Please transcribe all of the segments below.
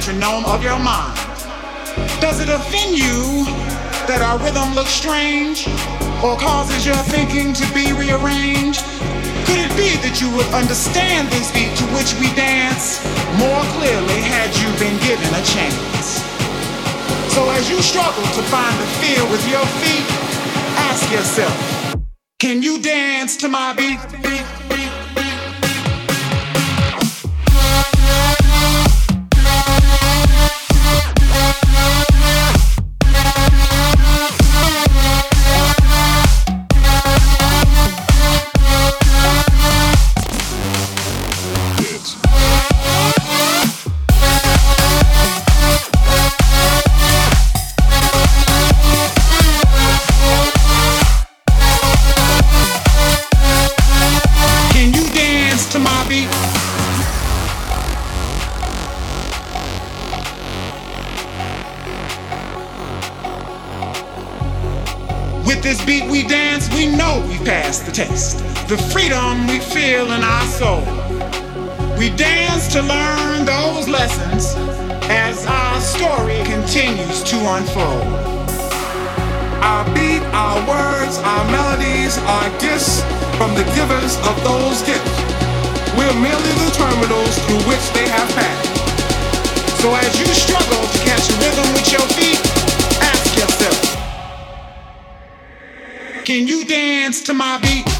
metronome of your mind. Does it offend you that our rhythm looks strange or causes your thinking to be rearranged? Could it be that you would understand this beat to which we dance more clearly had you been given a chance? So as you struggle to find the feel with your feet, ask yourself, can you dance to my beat? Continues to unfold. Our beat, our words, our melodies are gifts from the givers of those gifts. We're merely the terminals through which they have passed. So as you struggle to catch a rhythm with your feet, ask yourself, can you dance to my beat?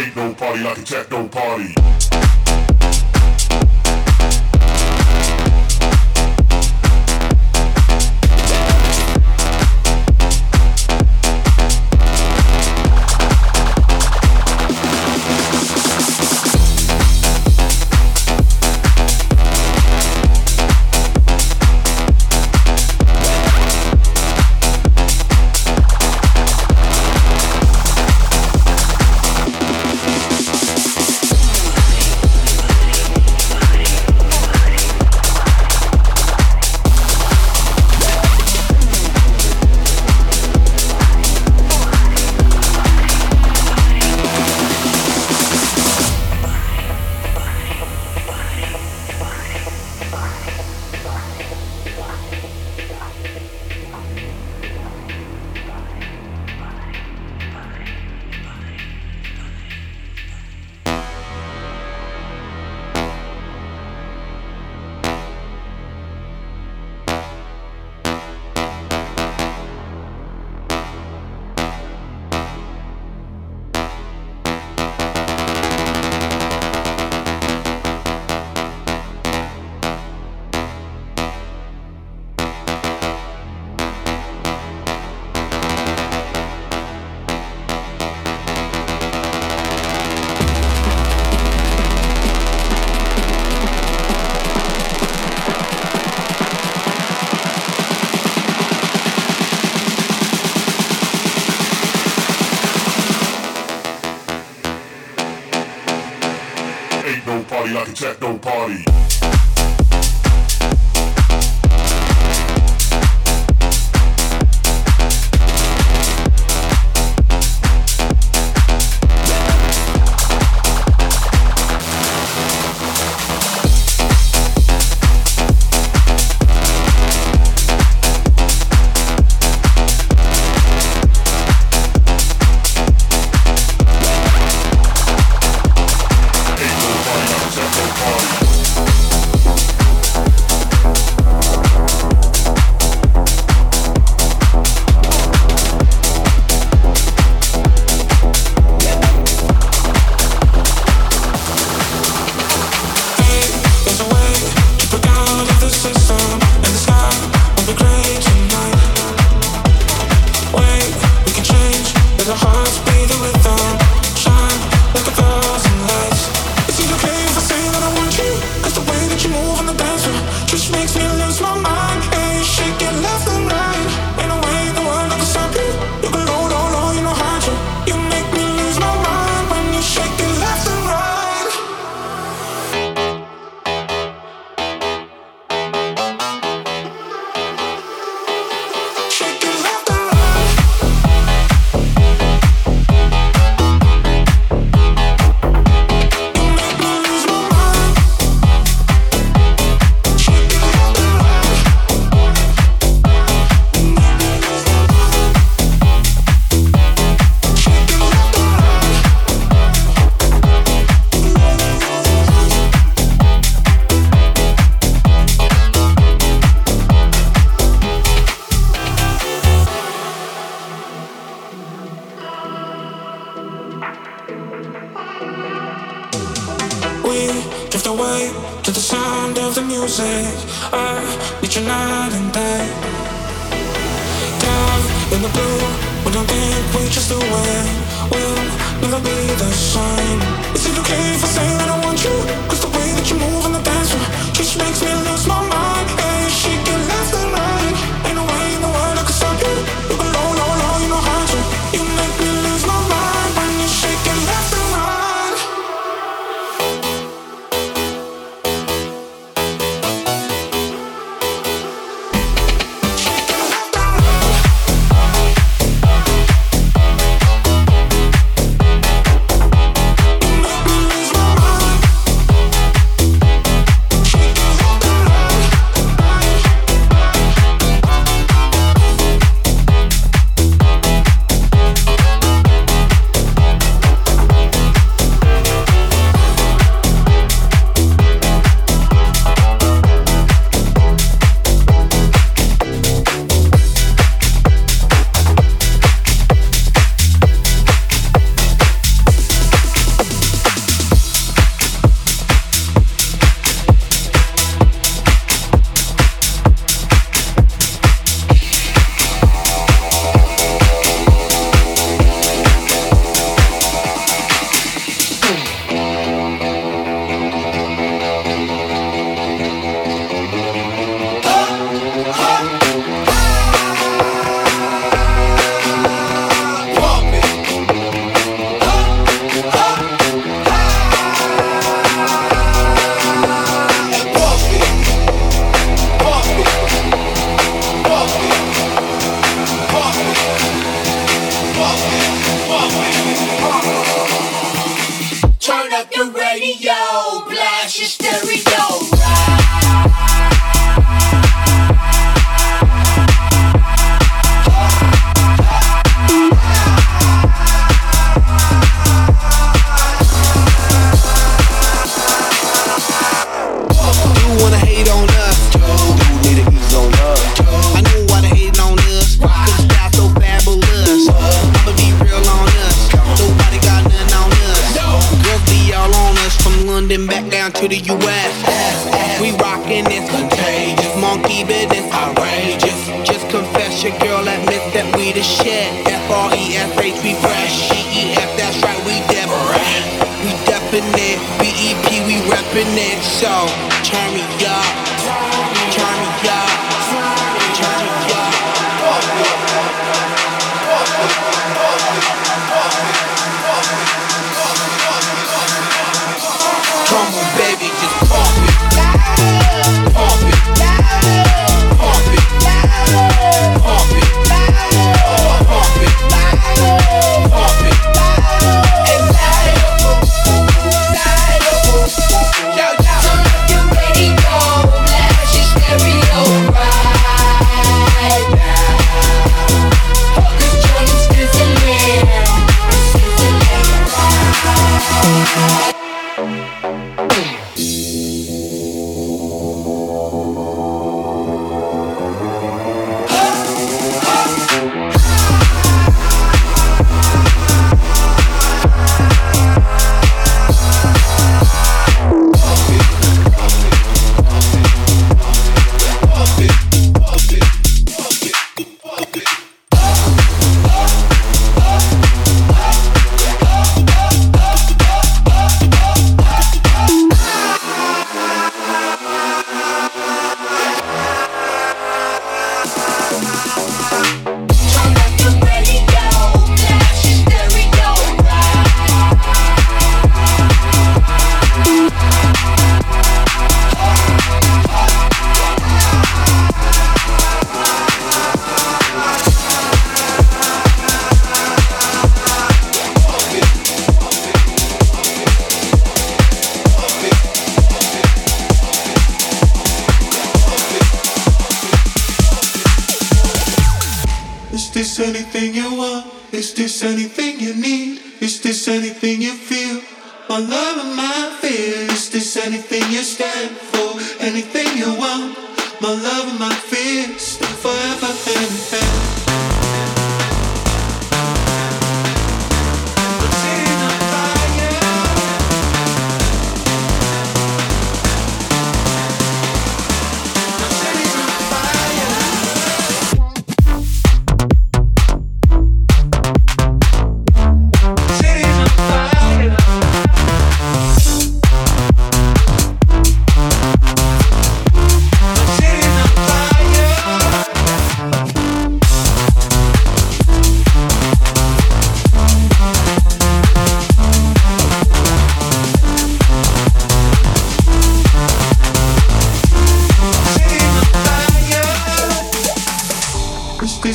ain't no party like a techno party. Ain't no party like a techno party. the music. I need you night and day. Down in the blue, we don't think we just do it. We'll never be the same. Is it okay if I say that I want you? Cause the way that you move on the dance floor just makes me lose my mind.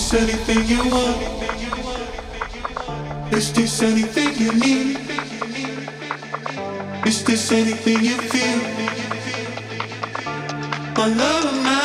this anything you want? Is this anything you need? Is this anything you feel? My love my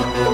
Won't you